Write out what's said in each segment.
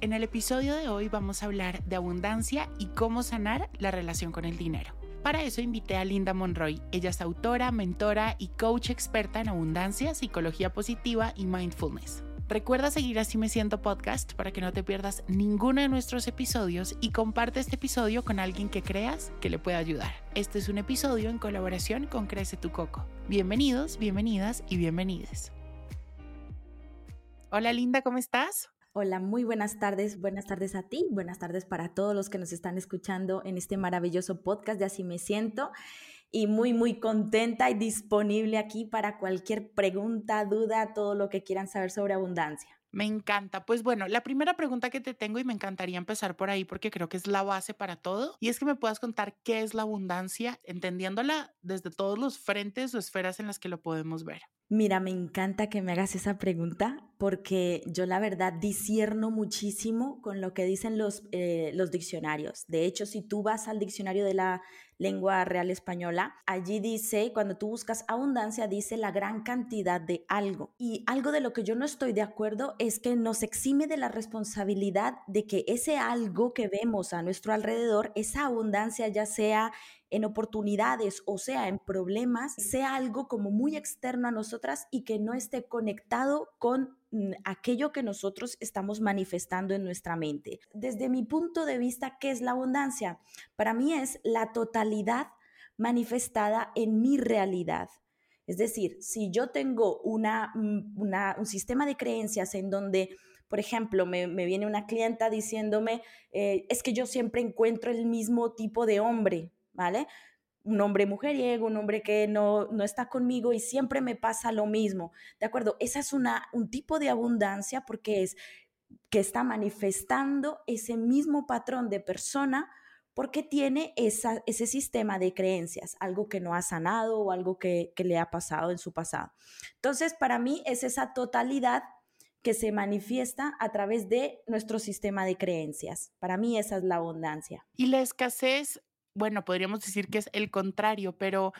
En el episodio de hoy vamos a hablar de abundancia y cómo sanar la relación con el dinero. Para eso invité a Linda Monroy. Ella es autora, mentora y coach experta en abundancia, psicología positiva y mindfulness. Recuerda seguir Así Me Siento Podcast para que no te pierdas ninguno de nuestros episodios y comparte este episodio con alguien que creas que le pueda ayudar. Este es un episodio en colaboración con Crece Tu Coco. Bienvenidos, bienvenidas y bienvenides. Hola Linda, ¿cómo estás? Hola, muy buenas tardes. Buenas tardes a ti, buenas tardes para todos los que nos están escuchando en este maravilloso podcast de Así me siento. Y muy, muy contenta y disponible aquí para cualquier pregunta, duda, todo lo que quieran saber sobre abundancia. Me encanta. Pues bueno, la primera pregunta que te tengo y me encantaría empezar por ahí porque creo que es la base para todo y es que me puedas contar qué es la abundancia, entendiéndola desde todos los frentes o esferas en las que lo podemos ver. Mira, me encanta que me hagas esa pregunta porque yo la verdad disierno muchísimo con lo que dicen los, eh, los diccionarios. De hecho, si tú vas al diccionario de la lengua real española, allí dice, cuando tú buscas abundancia, dice la gran cantidad de algo. Y algo de lo que yo no estoy de acuerdo es que nos exime de la responsabilidad de que ese algo que vemos a nuestro alrededor, esa abundancia ya sea en oportunidades o sea en problemas, sea algo como muy externo a nosotras y que no esté conectado con aquello que nosotros estamos manifestando en nuestra mente. Desde mi punto de vista, ¿qué es la abundancia? Para mí es la totalidad manifestada en mi realidad. Es decir, si yo tengo una, mm, un sistema de creencias en donde por ejemplo, me, viene una clienta diciéndome, eh, es que yo siempre encuentro el mismo tipo de hombre. ¿vale? Un hombre mujeriego, un hombre que no, no está conmigo y siempre me pasa lo mismo, ¿de acuerdo? Esa es una, un tipo de abundancia porque es que está manifestando ese mismo patrón de persona porque tiene esa, ese sistema de creencias, algo que no ha sanado o algo que, que, le ha pasado en su pasado. Entonces, para mí es esa totalidad que se manifiesta a través de nuestro sistema de creencias. Para mí esa es la abundancia. Y la escasez bueno, podríamos decir que es el contrario, pero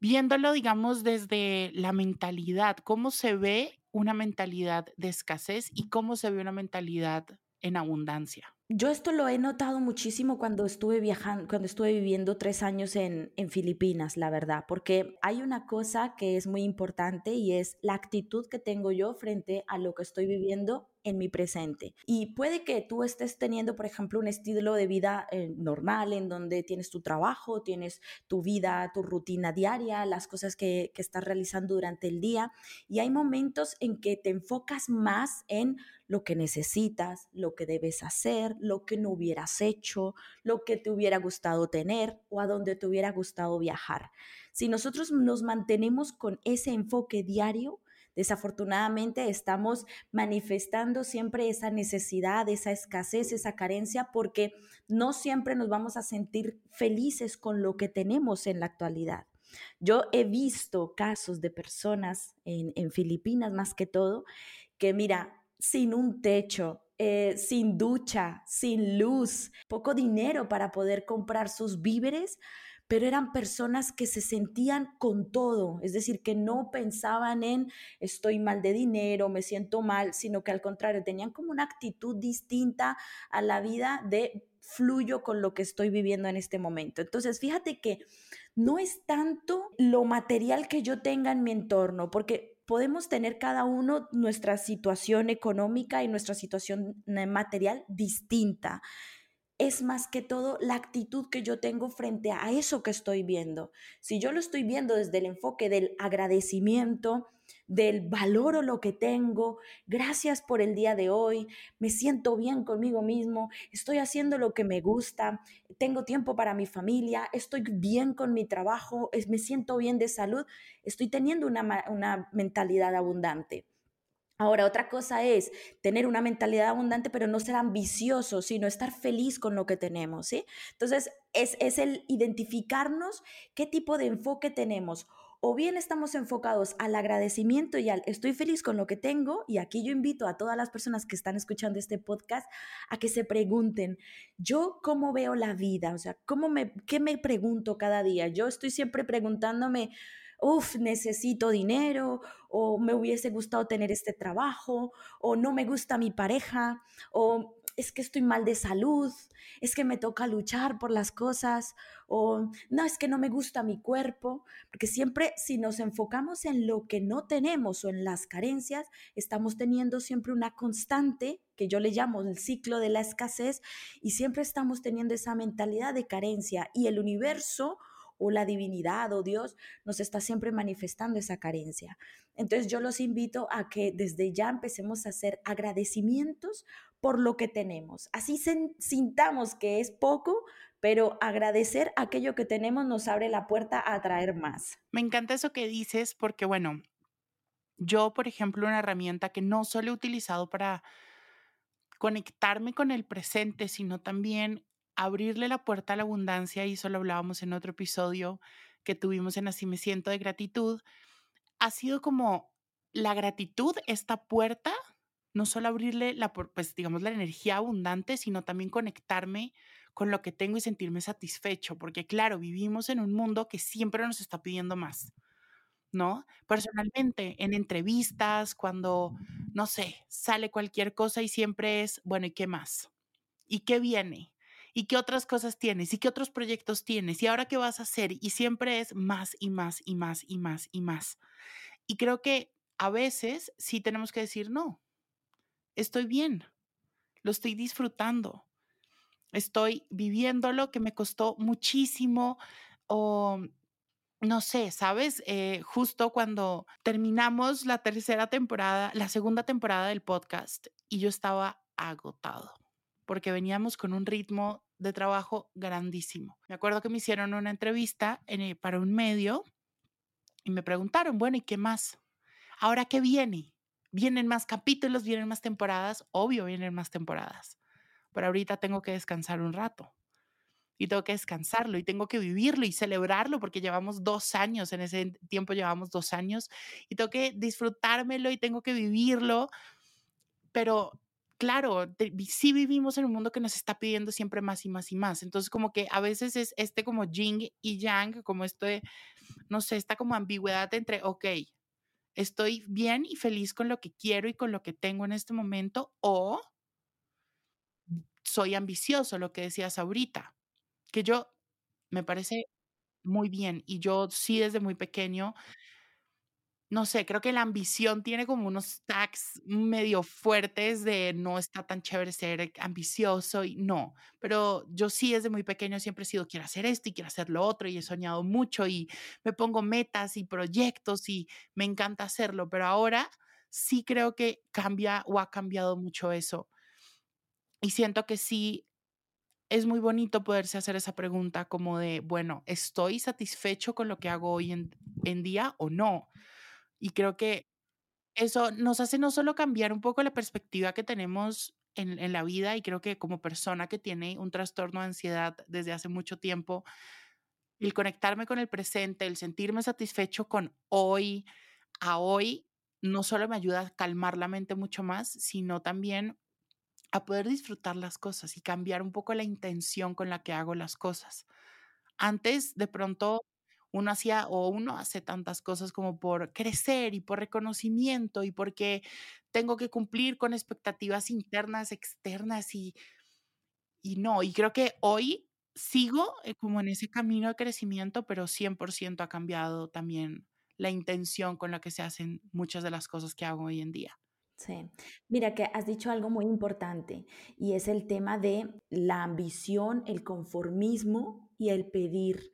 viéndolo, digamos, desde la mentalidad, ¿cómo se ve una mentalidad de escasez y cómo se ve una mentalidad en abundancia? Yo esto lo he notado muchísimo cuando estuve viajando, cuando estuve viviendo tres años en, en, Filipinas, la verdad, porque hay una cosa que es muy importante y es la actitud que tengo yo frente a lo que estoy viviendo en mi presente. Y puede que tú estés teniendo, por ejemplo, un estilo de vida eh, normal en donde tienes tu trabajo, tienes tu vida, tu rutina diaria, las cosas que, que estás realizando durante el día. Y hay momentos en que te enfocas más en lo que necesitas, lo que debes hacer, lo que no hubieras hecho, lo que te hubiera gustado tener o a dónde te hubiera gustado viajar. Si nosotros nos mantenemos con ese enfoque diario, Desafortunadamente estamos manifestando siempre esa necesidad, esa escasez, esa carencia, porque no siempre nos vamos a sentir felices con lo que tenemos en la actualidad. Yo he visto casos de personas en, Filipinas más que todo, que mira, sin un techo, eh, sin ducha, sin luz, poco dinero para poder comprar sus víveres, pero eran personas que se sentían con todo, es decir, que no pensaban en estoy mal de dinero, me siento mal, sino que al contrario, tenían como una actitud distinta a la vida de fluyo con lo que estoy viviendo en este momento. Entonces, fíjate que no es tanto lo material que yo tenga en mi entorno, porque podemos tener cada uno nuestra situación económica y nuestra situación eh, material distinta es más que todo la actitud que yo tengo frente a eso que estoy viendo. Si yo lo estoy viendo desde el enfoque del agradecimiento, del valoro lo que tengo, gracias por el día de hoy, me siento bien conmigo mismo, estoy haciendo lo que me gusta, tengo tiempo para mi familia, estoy bien con mi trabajo, me siento bien de salud, estoy teniendo una, una mentalidad abundante. Ahora, otra cosa es tener una mentalidad abundante, pero no ser ambicioso, sino estar feliz con lo que tenemos, ¿sí? Entonces, es, es el identificarnos qué tipo de enfoque tenemos o bien estamos enfocados al agradecimiento y al estoy feliz con lo que tengo, y aquí yo invito a todas las personas que están escuchando este podcast a que se pregunten, yo cómo veo la vida, o sea, ¿cómo me, ¿qué me pregunto cada día? Yo estoy siempre preguntándome, uff, necesito dinero, o me hubiese gustado tener este trabajo, o no me gusta mi pareja, o es que estoy mal de salud, es que me toca luchar por las cosas o no, es que no me gusta mi cuerpo, porque siempre si nos enfocamos en lo que no tenemos o en las carencias, estamos teniendo siempre una constante que yo le llamo el ciclo de la escasez y siempre estamos teniendo esa mentalidad de carencia y el universo o la divinidad o Dios nos está siempre manifestando esa carencia. Entonces yo los invito a que desde ya empecemos a hacer agradecimientos por lo que tenemos. Así sintamos que es poco, pero agradecer aquello que tenemos nos abre la puerta a atraer más. Me encanta eso que dices porque, bueno, yo, por ejemplo, una herramienta que no solo he utilizado para conectarme con el presente, sino también abrirle la puerta a la abundancia, y eso lo hablábamos en otro episodio que tuvimos en Así me siento de gratitud, ha sido como la gratitud, esta puerta no solo abrirle la, pues, digamos, la energía abundante, sino también conectarme con lo que tengo y sentirme satisfecho, porque claro, vivimos en un mundo que siempre nos está pidiendo más, ¿no? Personalmente, en entrevistas, cuando, no sé, sale cualquier cosa y siempre es, bueno, ¿y qué más? ¿Y qué viene? ¿Y qué otras cosas tienes? ¿Y qué otros proyectos tienes? ¿Y ahora qué vas a hacer? Y siempre es más y más y más y más y más. Y creo que a veces sí tenemos que decir, no, estoy bien, lo estoy disfrutando, estoy viviendo lo que me costó muchísimo o no sé, ¿sabes? Eh, justo cuando terminamos la tercera temporada, la segunda temporada del podcast y yo estaba agotado porque veníamos con un ritmo de trabajo grandísimo. Me acuerdo que me hicieron una entrevista eh, para un medio y me preguntaron, bueno, ¿y qué más? ¿Ahora qué viene? Vienen más capítulos, vienen más temporadas, obvio vienen más temporadas, pero ahorita tengo que descansar un rato y tengo que descansarlo y tengo que vivirlo y celebrarlo porque llevamos dos años, en ese tiempo llevamos dos años y tengo que disfrutármelo y tengo que vivirlo, pero claro, sí vivimos en un mundo que nos está pidiendo siempre más y más y más, entonces como que a veces es este como yin y yang, como esto no sé, esta como ambigüedad entre, ok, estoy bien y feliz con lo que quiero y con lo que tengo en este momento o soy ambicioso, lo que decías ahorita, que yo me parece muy bien y yo sí desde muy pequeño no sé, creo que la ambición tiene como unos tags medio fuertes de no está tan chévere ser ambicioso y no, pero yo sí desde muy pequeño siempre he sido quiero hacer esto y quiero hacer lo otro y he soñado mucho y me pongo metas y proyectos y me encanta hacerlo, pero ahora sí creo que cambia o ha cambiado mucho eso. Y siento que sí es muy bonito poderse hacer esa pregunta como de, bueno, ¿estoy satisfecho con lo que hago hoy en, en día o no? Y creo que eso nos hace no solo cambiar un poco la perspectiva que tenemos en, la vida y creo que como persona que tiene un trastorno de ansiedad desde hace mucho tiempo, el conectarme con el presente, el sentirme satisfecho con hoy, a hoy, no solo me ayuda a calmar la mente mucho más, sino también a poder disfrutar las cosas y cambiar un poco la intención con la que hago las cosas. Antes, de pronto, uno hacía o uno hace tantas cosas como por crecer y por reconocimiento y porque tengo que cumplir con expectativas internas, externas y, y no, y creo que hoy sigo eh, como en ese camino de crecimiento, pero 100% ha cambiado también la intención con la que se hacen muchas de las cosas que hago hoy en día. Sí, mira que has dicho algo muy importante y es el tema de la ambición, el conformismo y el pedir.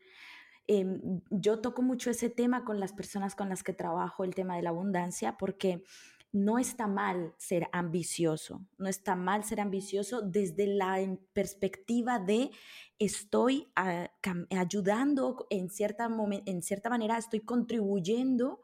Em, yo toco mucho ese tema con las personas con las que trabajo, el tema de la abundancia, porque no está mal ser ambicioso, no está mal ser ambicioso desde la perspectiva de estoy ah, ayudando en cierta, en cierta manera, estoy contribuyendo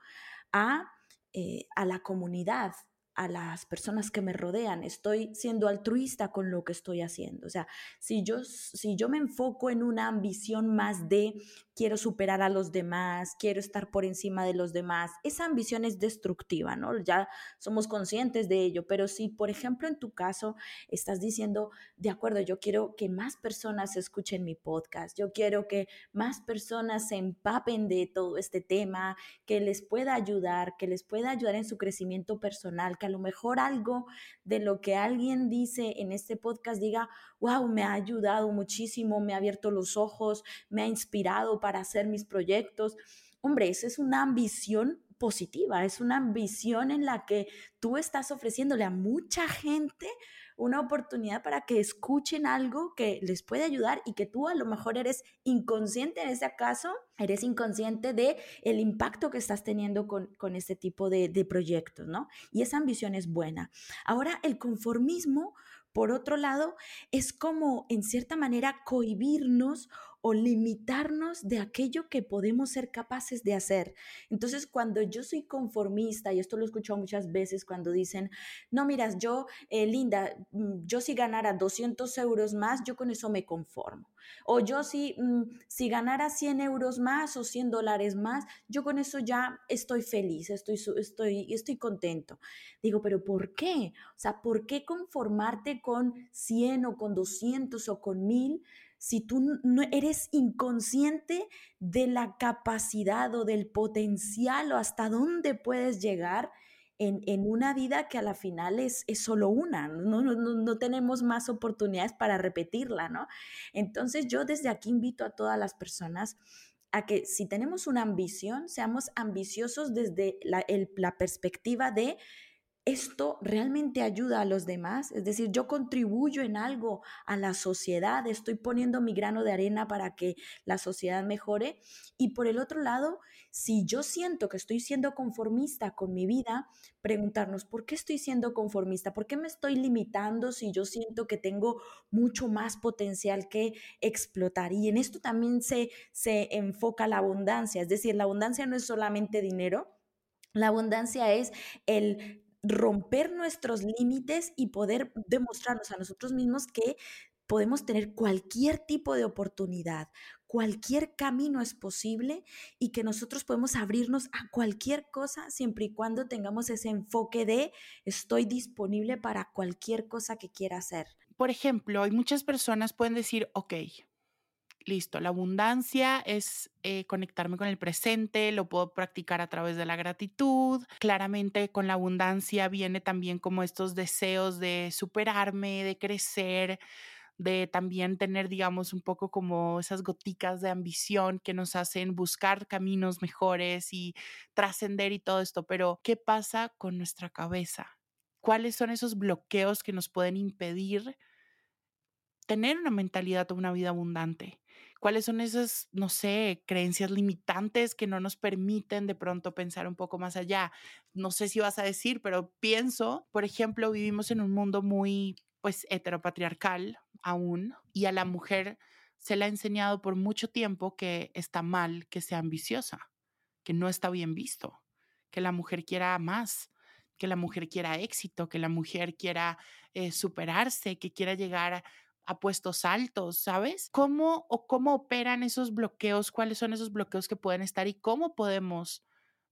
a, eh, a la comunidad, a las personas que me rodean, estoy siendo altruista con lo que estoy haciendo. O sea, si yo, si yo me enfoco en una ambición más de quiero superar a los demás, quiero estar por encima de los demás, esa ambición es destructiva, ¿no? Ya somos conscientes de ello, pero si, por ejemplo, en tu caso estás diciendo, de acuerdo, yo quiero que más personas escuchen mi podcast, yo quiero que más personas se empapen de todo este tema, que les pueda ayudar, que les pueda ayudar en su crecimiento personal, que a lo mejor algo de lo que alguien dice en este podcast diga, wow, me ha ayudado muchísimo, me ha abierto los ojos, me ha inspirado para hacer mis proyectos. Hombre, esa es una ambición positiva, es una ambición en la que tú estás ofreciéndole a mucha gente una oportunidad para que escuchen algo que les puede ayudar y que tú a lo mejor eres inconsciente en ese caso, eres inconsciente de el impacto que estás teniendo con, con este tipo de, de proyectos, ¿no? Y esa ambición es buena. Ahora, el conformismo, por otro lado, es como en cierta manera cohibirnos o limitarnos de aquello que podemos ser capaces de hacer. Entonces, cuando yo soy conformista, y esto lo he escuchado muchas veces cuando dicen, no, miras, yo, eh, Linda, mm, yo si ganara 200 euros más, yo con eso me conformo. O yo si, mm, si ganara 100 euros más o 100 dólares más, yo con eso ya estoy feliz, estoy, estoy, estoy contento. Digo, pero ¿por qué? O sea, ¿por qué conformarte con 100 o con 200 o con 1000? si tú no eres inconsciente de la capacidad o del potencial o hasta dónde puedes llegar en, una vida que a la final es, es solo una, no, no, no, tenemos más oportunidades para repetirla, ¿no? Entonces yo desde aquí invito a todas las personas a que si tenemos una ambición, seamos ambiciosos desde la, la perspectiva de esto realmente ayuda a los demás, es decir, yo contribuyo en algo a la sociedad, estoy poniendo mi grano de arena para que la sociedad mejore. Y por el otro lado, si yo siento que estoy siendo conformista con mi vida, preguntarnos, ¿por qué estoy siendo conformista? ¿Por qué me estoy limitando si yo siento que tengo mucho más potencial que explotar? Y en esto también se, se enfoca la abundancia, es decir, la abundancia no es solamente dinero. La abundancia es el romper nuestros límites y poder demostrarnos a nosotros mismos que podemos tener cualquier tipo de oportunidad, cualquier camino es posible y que nosotros podemos abrirnos a cualquier cosa siempre y cuando tengamos ese enfoque de estoy disponible para cualquier cosa que quiera hacer. Por ejemplo, hay muchas personas pueden decir, ok, listo, la abundancia es eh, conectarme con el presente, lo puedo practicar a través de la gratitud. Claramente con la abundancia viene también como estos deseos de superarme, de crecer, de también tener, digamos, un poco como esas goticas de ambición que nos hacen buscar caminos mejores y trascender y todo esto. Pero, ¿qué pasa con nuestra cabeza? ¿Cuáles son esos bloqueos que nos pueden impedir tener una mentalidad o una vida abundante? ¿Cuáles son esas, no sé, creencias limitantes que no nos permiten de pronto pensar un poco más allá? No sé si vas a decir, pero pienso, por ejemplo, vivimos en un mundo muy, pues, heteropatriarcal aún y a la mujer se le ha enseñado por mucho tiempo que está mal que sea ambiciosa, que no está bien visto, que la mujer quiera más, que la mujer quiera éxito, que la mujer quiera eh, superarse, que quiera llegar a puestos altos, ¿sabes? ¿Cómo o cómo operan esos bloqueos? ¿Cuáles son esos bloqueos que pueden estar y cómo podemos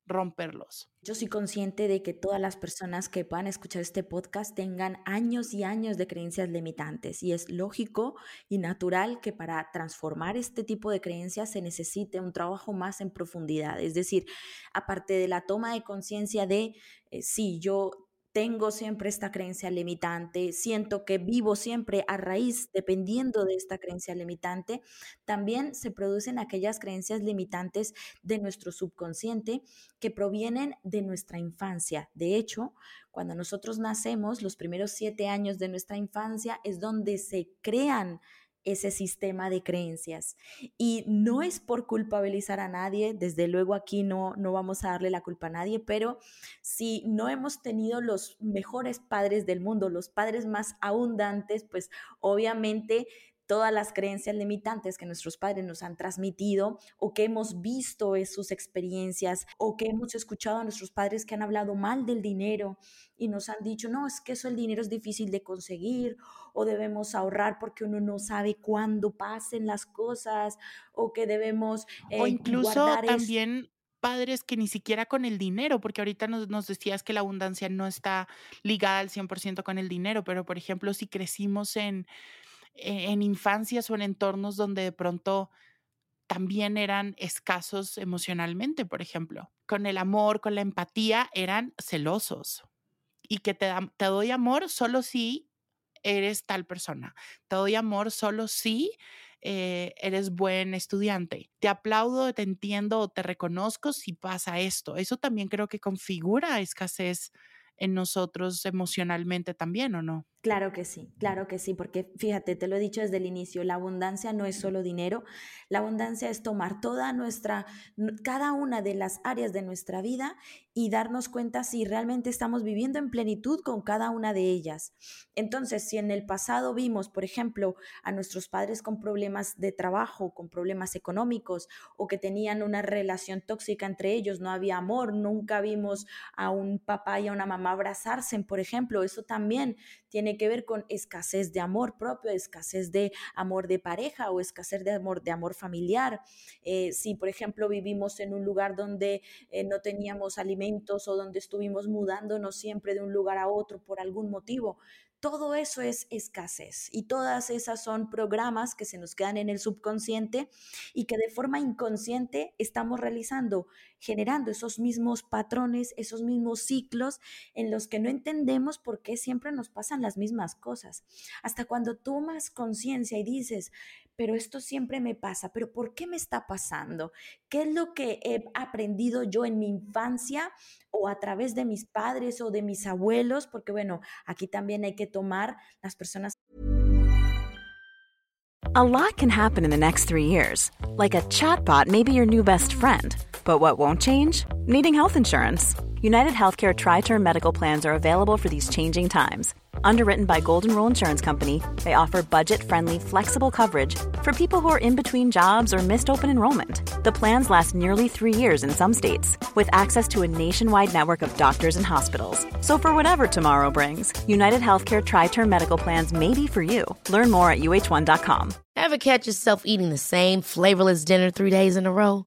romperlos? Yo soy consciente de que todas las personas que puedan escuchar este podcast tengan años y años de creencias limitantes y es lógico y natural que para transformar este tipo de creencias se necesite un trabajo más en profundidad. Es decir, aparte de la toma de conciencia de eh, si yo tengo siempre esta creencia limitante, siento que vivo siempre a raíz, dependiendo de esta creencia limitante, también se producen aquellas creencias limitantes de nuestro subconsciente que provienen de nuestra infancia. De hecho, cuando nosotros nacemos, los primeros siete años de nuestra infancia es donde se crean ese sistema de creencias. Y no es por culpabilizar a nadie, desde luego aquí no, no vamos a darle la culpa a nadie, pero si no hemos tenido los mejores padres del mundo, los padres más abundantes, pues obviamente todas las creencias limitantes que nuestros padres nos han transmitido o que hemos visto en sus experiencias o que hemos escuchado a nuestros padres que han hablado mal del dinero y nos han dicho, no, es que eso el dinero es difícil de conseguir o debemos ahorrar porque uno no sabe cuándo pasen las cosas o que debemos... o eh, incluso también padres que ni siquiera con el dinero, porque ahorita nos, nos decías que la abundancia no está ligada al 100% con el dinero, pero por ejemplo, si crecimos en en infancias o en entornos donde de pronto también eran escasos emocionalmente, por ejemplo. Con el amor, con la empatía, eran celosos. Y que te, te doy amor solo si eres tal persona. Te doy amor solo si eh, eres buen estudiante. Te aplaudo, te entiendo o te reconozco si pasa esto. Eso también creo que configura escasez en nosotros emocionalmente también, ¿o no? Claro que sí, claro que sí, porque fíjate, te lo he dicho desde el inicio, la abundancia no es solo dinero, la abundancia es tomar toda nuestra, cada una de las áreas de nuestra vida y darnos cuenta si realmente estamos viviendo en plenitud con cada una de ellas. Entonces, si en el pasado vimos, por ejemplo, a nuestros padres con problemas de trabajo, con problemas económicos o que tenían una relación tóxica entre ellos, no había amor, nunca vimos a un papá y a una mamá abrazarse, por ejemplo, eso también tiene que ver con escasez de amor propio, escasez de amor de pareja o escasez de amor, de amor familiar. Eh, si, por ejemplo, vivimos en un lugar donde eh, no teníamos alimentos o donde estuvimos mudándonos siempre de un lugar a otro por algún motivo, todo eso es escasez y todas esas son programas que se nos quedan en el subconsciente y que de forma inconsciente estamos realizando, generando esos mismos patrones, esos mismos ciclos en los que no entendemos por qué siempre nos pasan las mismas cosas. Hasta cuando tomas conciencia y dices, pero esto siempre me pasa, pero ¿por qué me está pasando? ¿Qué es lo que he aprendido yo en mi infancia o a través de mis padres o de mis abuelos? Porque bueno, aquí también hay que tomar las personas. A lot can happen in the next three years. Like a chatbot may be your new best friend. But what won't change? Needing health insurance. United Healthcare Tri Term Medical Plans are available for these changing times Underwritten by Golden Rule Insurance Company, they offer budget-friendly, flexible coverage for people who are in between jobs or missed open enrollment. The plans last nearly three years in some states, with access to a nationwide network of doctors and hospitals. So for whatever tomorrow brings, United Healthcare Tri-Term Medical Plans may be for you. Learn more at uh1.com. Ever catch yourself eating the same flavorless dinner three days in a row?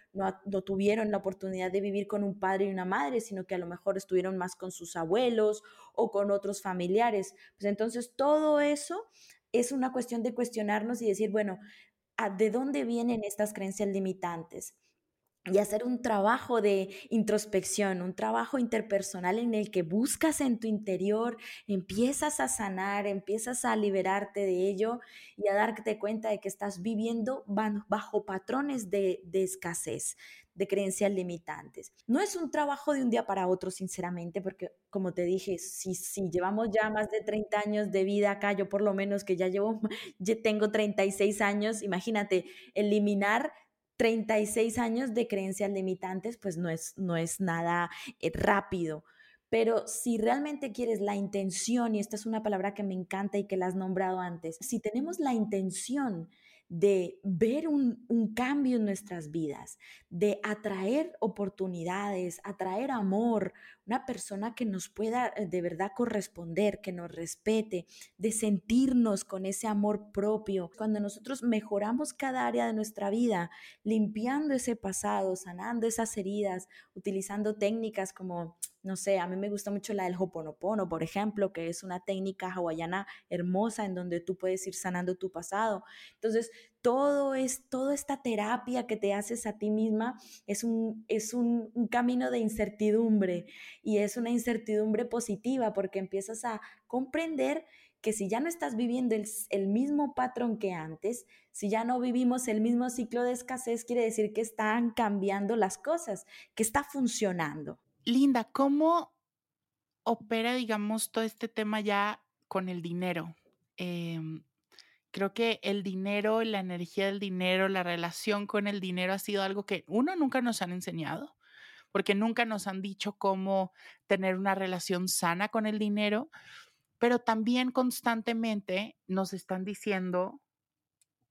no, tuvieron la oportunidad de vivir con un padre y una madre, sino que a lo mejor estuvieron más con sus abuelos o con otros familiares. Pues entonces todo eso es una cuestión de cuestionarnos y decir, bueno, ¿de dónde vienen estas creencias limitantes? Y hacer un trabajo de introspección, un trabajo interpersonal en el que buscas en tu interior, empiezas a sanar, empiezas a liberarte de ello y a darte cuenta de que estás viviendo bajo patrones de, escasez, de creencias limitantes. No es un trabajo de un día para otro, sinceramente, porque como te dije, si, si llevamos ya más de 30 años de vida acá, yo por lo menos que ya llevo, ya tengo 36 años, imagínate, eliminar 36 años de creencias limitantes, pues no es, no es nada eh, rápido. Pero si realmente quieres la intención, y esta es una palabra que me encanta y que la has nombrado antes, si tenemos la intención de ver un, cambio en nuestras vidas, de atraer oportunidades, atraer amor, una persona que nos pueda eh, de verdad corresponder, que nos respete, de sentirnos con ese amor propio. Cuando nosotros mejoramos cada área de nuestra vida, limpiando ese pasado, sanando esas heridas, utilizando técnicas como no sé, a mí me gusta mucho la del Hoponopono, por ejemplo, que es una técnica hawaiana hermosa en donde tú puedes ir sanando tu pasado. Entonces, todo es, toda esta terapia que te haces a ti misma es un, es un, camino de incertidumbre y es una incertidumbre positiva porque empiezas a comprender que si ya no estás viviendo el, el, mismo patrón que antes, si ya no vivimos el mismo ciclo de escasez, quiere decir que están cambiando las cosas, que está funcionando. Linda, ¿cómo opera, digamos, todo este tema ya con el dinero? Eh, creo que el dinero, la energía del dinero, la relación con el dinero ha sido algo que uno nunca nos han enseñado, porque nunca nos han dicho cómo tener una relación sana con el dinero, pero también constantemente nos están diciendo,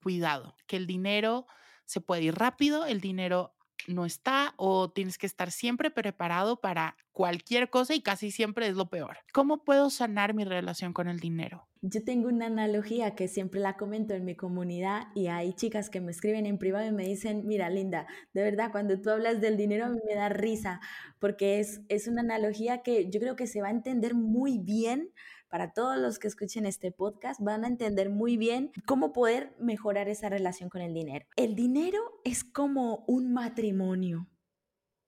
cuidado, que el dinero se puede ir rápido, el dinero no está o tienes que estar siempre preparado para cualquier cosa y casi siempre es lo peor. ¿Cómo puedo sanar mi relación con el dinero? Yo tengo una analogía que siempre la comento en mi comunidad y hay chicas que me escriben en privado y me dicen, mira Linda, de verdad cuando tú hablas del dinero me da risa porque es, es una analogía que yo creo que se va a entender muy bien para todos los que escuchen este podcast, van a entender muy bien cómo poder mejorar esa relación con el dinero. El dinero es como un matrimonio,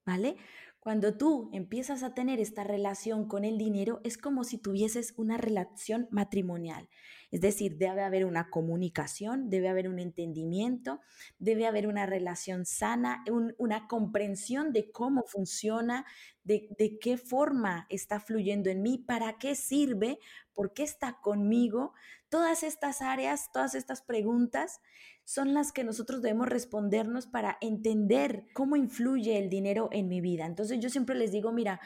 ¿vale? Cuando tú empiezas a tener esta relación con el dinero, es como si tuvieses una relación matrimonial. Es decir, debe haber una comunicación, debe haber un entendimiento, debe haber una relación sana, una comprensión de cómo funciona, de, de qué forma está fluyendo en mí, para qué sirve, por qué está conmigo. Todas estas áreas, todas estas preguntas son las que nosotros debemos respondernos para entender cómo influye el dinero en mi vida. Entonces yo siempre les digo, mira,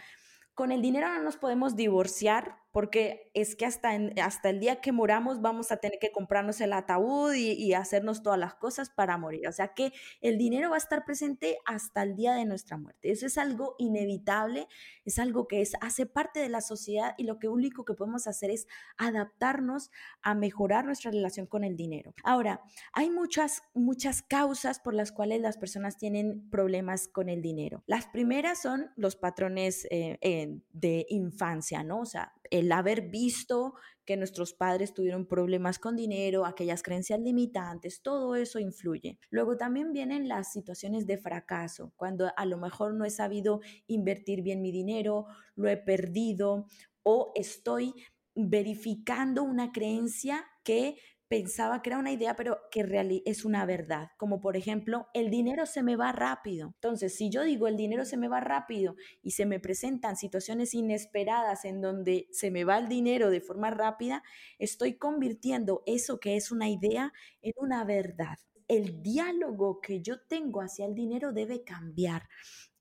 con el dinero no nos podemos divorciar porque es que hasta, hasta el día que moramos vamos a tener que comprarnos el ataúd y, hacernos todas las cosas para morir. O sea que el dinero va a estar presente hasta el día de nuestra muerte. Eso es algo inevitable, es algo que es, hace parte de la sociedad y lo que único que podemos hacer es adaptarnos a mejorar nuestra relación con el dinero. Ahora, hay muchas, muchas causas por las cuales las personas tienen problemas con el dinero. Las primeras son los patrones eh, eh, de infancia, ¿no? O sea, el haber visto que nuestros padres tuvieron problemas con dinero, aquellas creencias limitantes, todo eso influye. Luego también vienen las situaciones de fracaso, cuando a lo mejor no he sabido invertir bien mi dinero, lo he perdido o estoy verificando una creencia que pensaba que era una idea, pero que es una verdad. Como por ejemplo, el dinero se me va rápido. Entonces, si yo digo el dinero se me va rápido y se me presentan situaciones inesperadas en donde se me va el dinero de forma rápida, estoy convirtiendo eso que es una idea en una verdad. El diálogo que yo tengo hacia el dinero debe cambiar.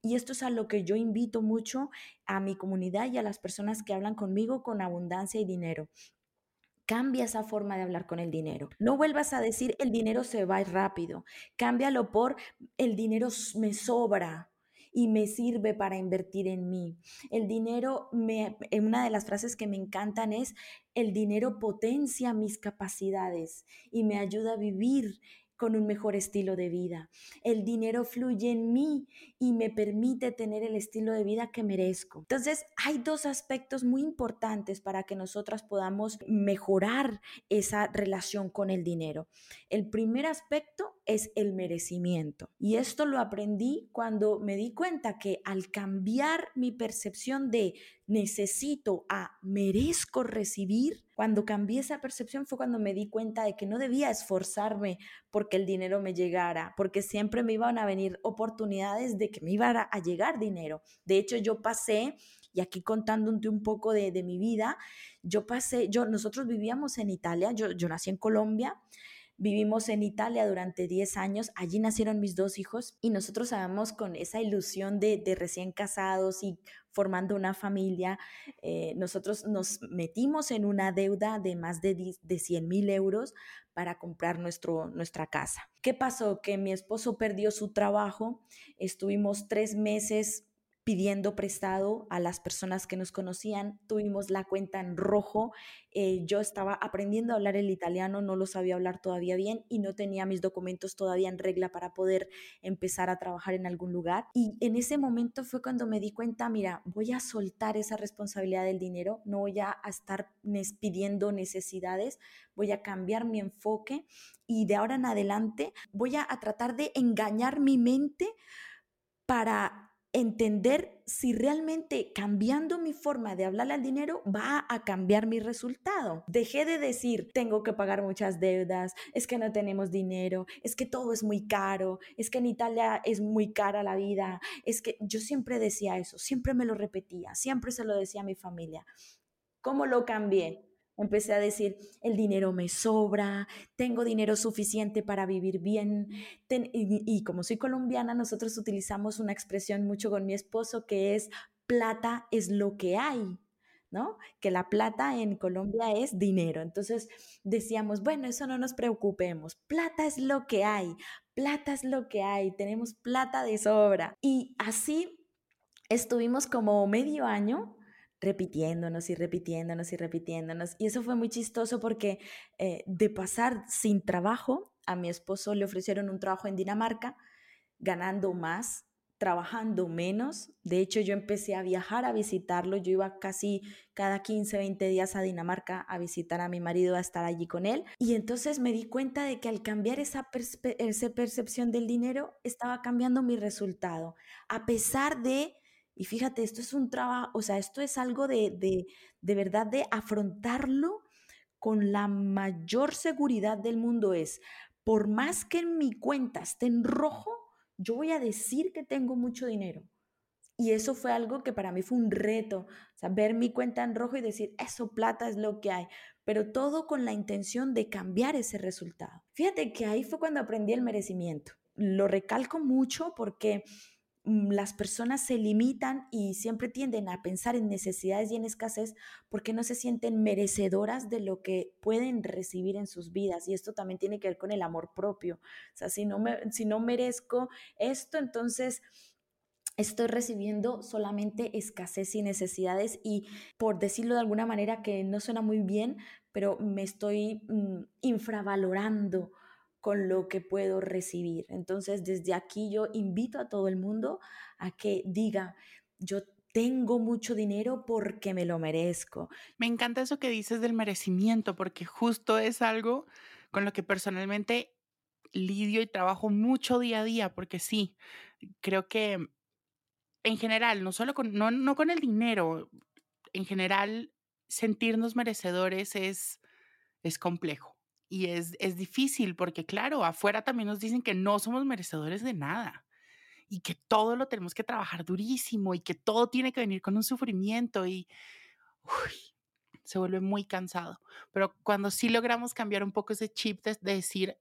Y esto es a lo que yo invito mucho a mi comunidad y a las personas que hablan conmigo con abundancia y dinero. Cambia esa forma de hablar con el dinero. No vuelvas a decir el dinero se va rápido. Cámbialo por el dinero me sobra y me sirve para invertir en mí. El dinero, me, una de las frases que me encantan es, el dinero potencia mis capacidades y me ayuda a vivir con un mejor estilo de vida. El dinero fluye en mí y me permite tener el estilo de vida que merezco. Entonces, hay dos aspectos muy importantes para que nosotras podamos mejorar esa relación con el dinero. El primer aspecto es el merecimiento. Y esto lo aprendí cuando me di cuenta que al cambiar mi percepción de necesito a merezco recibir, cuando cambié esa percepción fue cuando me di cuenta de que no debía esforzarme porque el dinero me llegara, porque siempre me iban a venir oportunidades de que me iba a llegar dinero. De hecho, yo pasé y aquí contándote un poco de, de, mi vida, yo pasé, yo, nosotros vivíamos en Italia, yo, yo nací en Colombia, Vivimos en Italia durante 10 años, allí nacieron mis dos hijos y nosotros sabemos con esa ilusión de, recién casados y formando una familia, eh, nosotros nos metimos en una deuda de más de, de 100 mil euros para comprar nuestro, nuestra casa. ¿Qué pasó? Que mi esposo perdió su trabajo, estuvimos tres meses pidiendo prestado a las personas que nos conocían, tuvimos la cuenta en rojo, eh, yo estaba aprendiendo a hablar el italiano, no lo sabía hablar todavía bien y no tenía mis documentos todavía en regla para poder empezar a trabajar en algún lugar. Y en ese momento fue cuando me di cuenta, mira, voy a soltar esa responsabilidad del dinero, no voy a estar pidiendo necesidades, voy a cambiar mi enfoque y de ahora en adelante voy a tratar de engañar mi mente para entender si realmente cambiando mi forma de hablarle al dinero va a cambiar mi resultado. Dejé de decir, tengo que pagar muchas deudas, es que no tenemos dinero, es que todo es muy caro, es que en Italia es muy cara la vida, es que yo siempre decía eso, siempre me lo repetía, siempre se lo decía a mi familia. ¿Cómo lo cambié? Empecé a decir, el dinero me sobra, tengo dinero suficiente para vivir bien. y, como soy colombiana, nosotros utilizamos una expresión mucho con mi esposo que es, plata es lo que hay. ¿no? Que la plata en Colombia es dinero. Entonces decíamos, bueno, eso no nos preocupemos, plata es lo que hay, plata es lo que hay, tenemos plata de sobra. Y así estuvimos como medio año repitiéndonos y repitiéndonos y repitiéndonos. Y eso fue muy chistoso porque eh, de pasar sin trabajo, a mi esposo le ofrecieron un trabajo en Dinamarca, ganando más, trabajando menos. De hecho, yo empecé a viajar a visitarlo. Yo iba casi cada 15, 20 días a Dinamarca a visitar a mi marido, a estar allí con él. Y entonces me di cuenta de que al cambiar esa, esa percepción del dinero, estaba cambiando mi resultado. A pesar de y fíjate, esto es un trabajo, o sea, esto es algo de, de, de verdad de afrontarlo con la mayor seguridad del mundo. Es, por más que en mi cuenta esté en rojo, yo voy a decir que tengo mucho dinero. Y eso fue algo que para mí fue un reto, o sea, ver mi cuenta en rojo y decir, eso plata es lo que hay, pero todo con la intención de cambiar ese resultado. Fíjate que ahí fue cuando aprendí el merecimiento. Lo recalco mucho porque las personas se limitan y siempre tienden a pensar en necesidades y en escasez porque no se sienten merecedoras de lo que pueden recibir en sus vidas. Y esto también tiene que ver con el amor propio. O sea, si no, me, si no merezco esto, entonces estoy recibiendo solamente escasez y necesidades y por decirlo de alguna manera que no suena muy bien, pero me estoy mm, infravalorando con lo que puedo recibir. Entonces, desde aquí yo invito a todo el mundo a que diga, yo tengo mucho dinero porque me lo merezco. Me encanta eso que dices del merecimiento, porque justo es algo con lo que personalmente lidio y trabajo mucho día a día, porque sí, creo que en general, no solo con, no, no con el dinero, en general, sentirnos merecedores es, es complejo y es, es difícil porque, claro, afuera también nos dicen que no somos merecedores de nada y que todo lo tenemos que trabajar durísimo y que todo tiene que venir con un sufrimiento y se vuelve muy cansado. Pero cuando sí logramos cambiar un poco ese chip de, decir,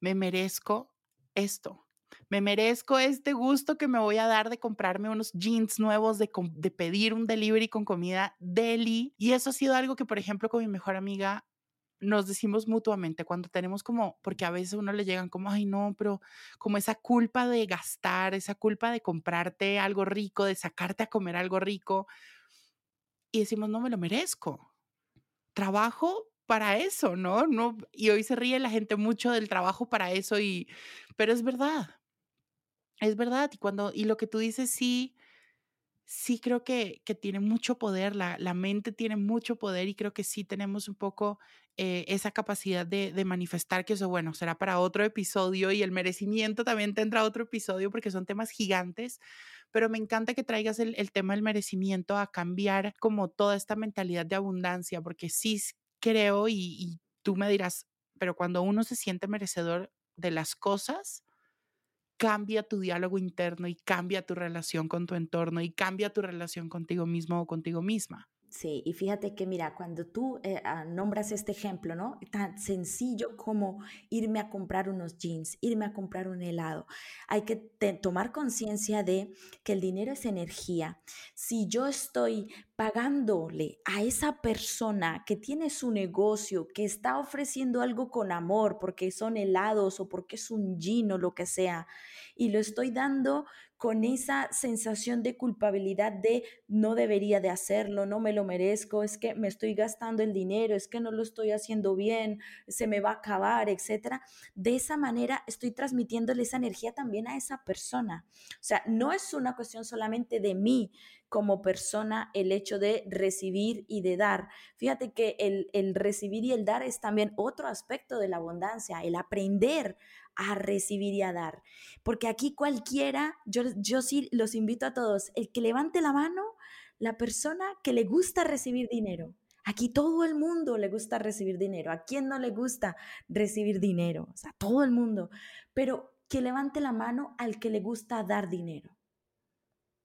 me merezco esto, me merezco este gusto que me voy a dar de comprarme unos jeans nuevos, de, de pedir un delivery con comida deli. Y eso ha sido algo que, por ejemplo, con mi mejor amiga nos decimos mutuamente cuando tenemos como, porque a veces uno le llegan como, ay no, pero como esa culpa de gastar, esa culpa de comprarte algo rico, de sacarte a comer algo rico, y decimos, no me lo merezco. Trabajo para eso, ¿no? no y hoy se ríe la gente mucho del trabajo para eso, y, pero es verdad, es verdad. Y, cuando, y lo que tú dices, sí, sí creo que, que tiene mucho poder, la, la, mente tiene mucho poder y creo que sí tenemos un poco eh, esa capacidad de, de, manifestar que eso, bueno, será para otro episodio y el merecimiento también tendrá otro episodio porque son temas gigantes, pero me encanta que traigas el, el tema del merecimiento a cambiar como toda esta mentalidad de abundancia, porque sí creo y, y tú me dirás, pero cuando uno se siente merecedor de las cosas, cambia tu diálogo interno y cambia tu relación con tu entorno y cambia tu relación contigo mismo o contigo misma. Sí, y fíjate que mira, cuando tú eh, ah, nombras este ejemplo, ¿no? Tan sencillo como irme a comprar unos jeans, irme a comprar un helado. Hay que tomar conciencia de que el dinero es energía. Si yo estoy pagándole a esa persona que tiene su negocio, que está ofreciendo algo con amor, porque son helados o porque es un gin lo que sea, y lo estoy dando con esa sensación de culpabilidad de no debería de hacerlo, no me lo merezco, es que me estoy gastando el dinero, es que no lo estoy haciendo bien, se me va a acabar, etcétera. De esa manera estoy transmitiéndole esa energía también a esa persona. O sea, no es una cuestión solamente de mí como persona el hecho de recibir y de dar. Fíjate que el, el recibir y el dar es también otro aspecto de la abundancia, el aprender a recibir y a dar. Porque aquí cualquiera, yo, yo sí los invito a todos, el que levante la mano, la persona que le gusta recibir dinero. Aquí todo el mundo le gusta recibir dinero. ¿A quién no le gusta recibir dinero? O sea, todo el mundo. Pero que levante la mano al que le gusta dar dinero.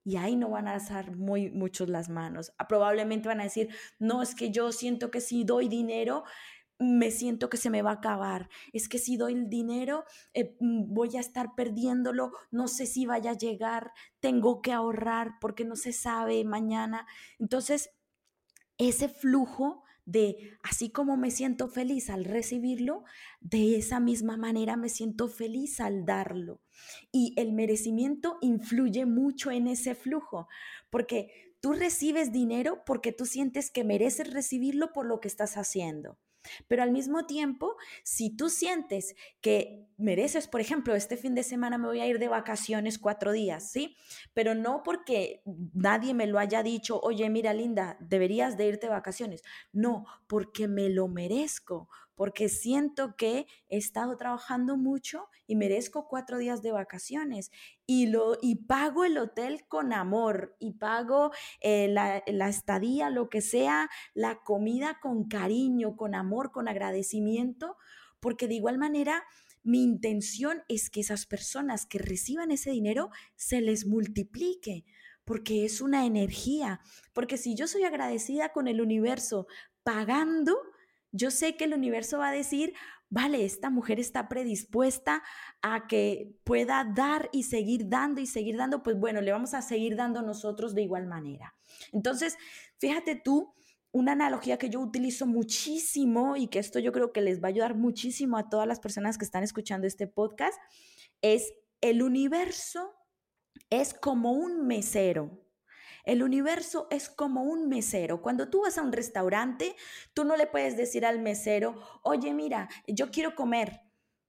Y ahí no van a alzar muy muchos las manos. Ah, probablemente van a decir, no, es que yo siento que si doy dinero, me siento que se me va a acabar. Es que si doy el dinero, eh, mm, voy a estar perdiéndolo, no sé si vaya a llegar, tengo que ahorrar porque no se sabe mañana. Entonces, ese flujo de así como me siento feliz al recibirlo, de esa misma manera me siento feliz al darlo. Y el merecimiento influye mucho en ese flujo, porque tú recibes dinero porque tú sientes que mereces recibirlo por lo que estás haciendo. Pero al mismo tiempo, si tú sientes que mereces, por ejemplo, este fin de semana me voy a ir de vacaciones cuatro días, ¿sí? Pero no porque nadie me lo haya dicho, oye, mira, Linda, deberías de irte de vacaciones. No, porque me lo merezco, porque siento que he estado trabajando mucho y merezco cuatro días de vacaciones y, lo, y pago el hotel con amor y pago eh, la, la estadía, lo que sea, la comida con cariño, con amor, con agradecimiento, porque de igual manera mi intención es que esas personas que reciban ese dinero se les multiplique, porque es una energía, porque si yo soy agradecida con el universo pagando, yo sé que el universo va a decir, vale, esta mujer está predispuesta a que pueda dar y seguir dando y seguir dando, pues bueno, le vamos a seguir dando nosotros de igual manera. Entonces, fíjate tú, una analogía que yo utilizo muchísimo y que esto yo creo que les va a ayudar muchísimo a todas las personas que están escuchando este podcast, es el universo es como un mesero. El universo es como un mesero. Cuando tú vas a un restaurante, tú no le puedes decir al mesero, oye, mira, yo quiero comer.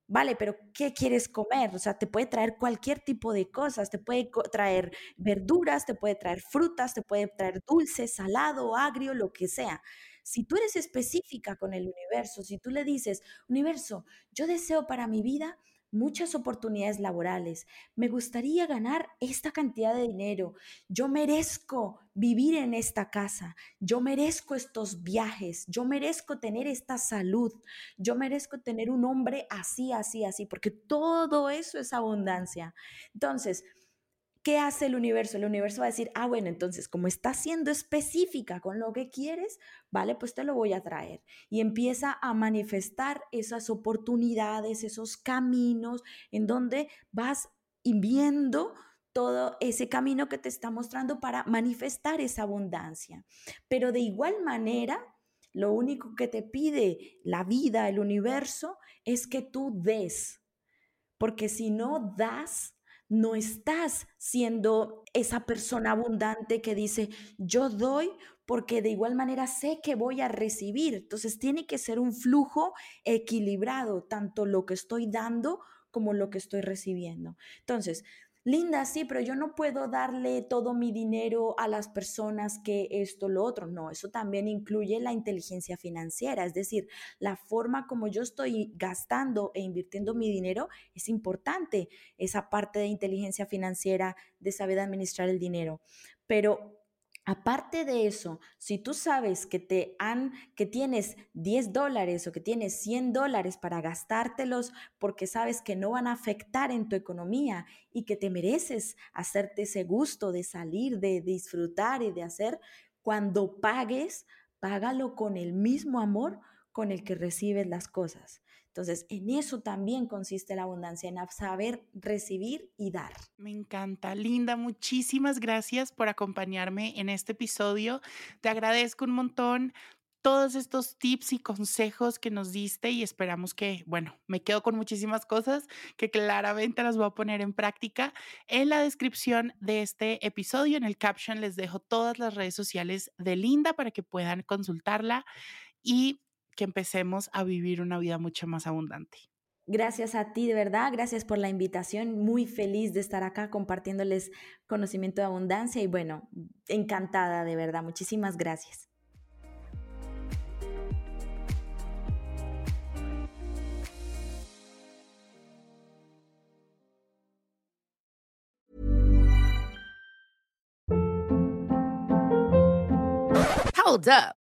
Vale, pero ¿qué quieres comer? O sea, te puede traer cualquier tipo de cosas, te puede traer verduras, te puede traer frutas, te puede traer dulce, salado, agrio, lo que sea. Si tú eres específica con el universo, si tú le dices, universo, yo deseo para mi vida muchas oportunidades laborales. Me gustaría ganar esta cantidad de dinero. Yo merezco vivir en esta casa. Yo merezco estos viajes. Yo merezco tener esta salud. Yo merezco tener un hombre así, así, así, porque todo eso es abundancia. Entonces, ¿Qué hace el universo? El universo va a decir, ah, bueno, entonces como estás siendo específica con lo que quieres, vale, pues te lo voy a traer. Y empieza a manifestar esas oportunidades, esos caminos en donde vas viendo todo ese camino que te está mostrando para manifestar esa abundancia. Pero de igual manera, lo único que te pide la vida, el universo, es que tú des. Porque si no das, no estás siendo esa persona abundante que dice, yo doy porque de igual manera sé que voy a recibir. Entonces tiene que ser un flujo equilibrado, tanto lo que estoy dando como lo que estoy recibiendo. Entonces, Linda, sí, pero yo no puedo darle todo mi dinero a las personas que esto, lo otro. No, eso también incluye la inteligencia financiera, es decir, la forma como yo estoy gastando e invirtiendo mi dinero es importante, esa parte de inteligencia financiera, de saber administrar el dinero. Pero Aparte de eso, si tú sabes que te han, que tienes 10 dólares o que tienes 100 dólares para gastártelos porque sabes que no van a afectar en tu economía y que te mereces hacerte ese gusto de salir, de disfrutar y de hacer, cuando pagues, págalo con el mismo amor con el que recibes las cosas. Entonces, en eso también consiste la abundancia, en saber recibir y dar. Me encanta, Linda. Muchísimas gracias por acompañarme en este episodio. Te agradezco un montón todos estos tips y consejos que nos diste y esperamos que, bueno, me quedo con muchísimas cosas que claramente las voy a poner en práctica. En la descripción de este episodio, en el caption, les dejo todas las redes sociales de Linda para que puedan consultarla y que empecemos a vivir una vida mucho más abundante. Gracias a ti, de verdad. Gracias por la invitación. Muy feliz de estar acá compartiéndoles conocimiento de abundancia y bueno, encantada, de verdad. Muchísimas gracias. Hold up.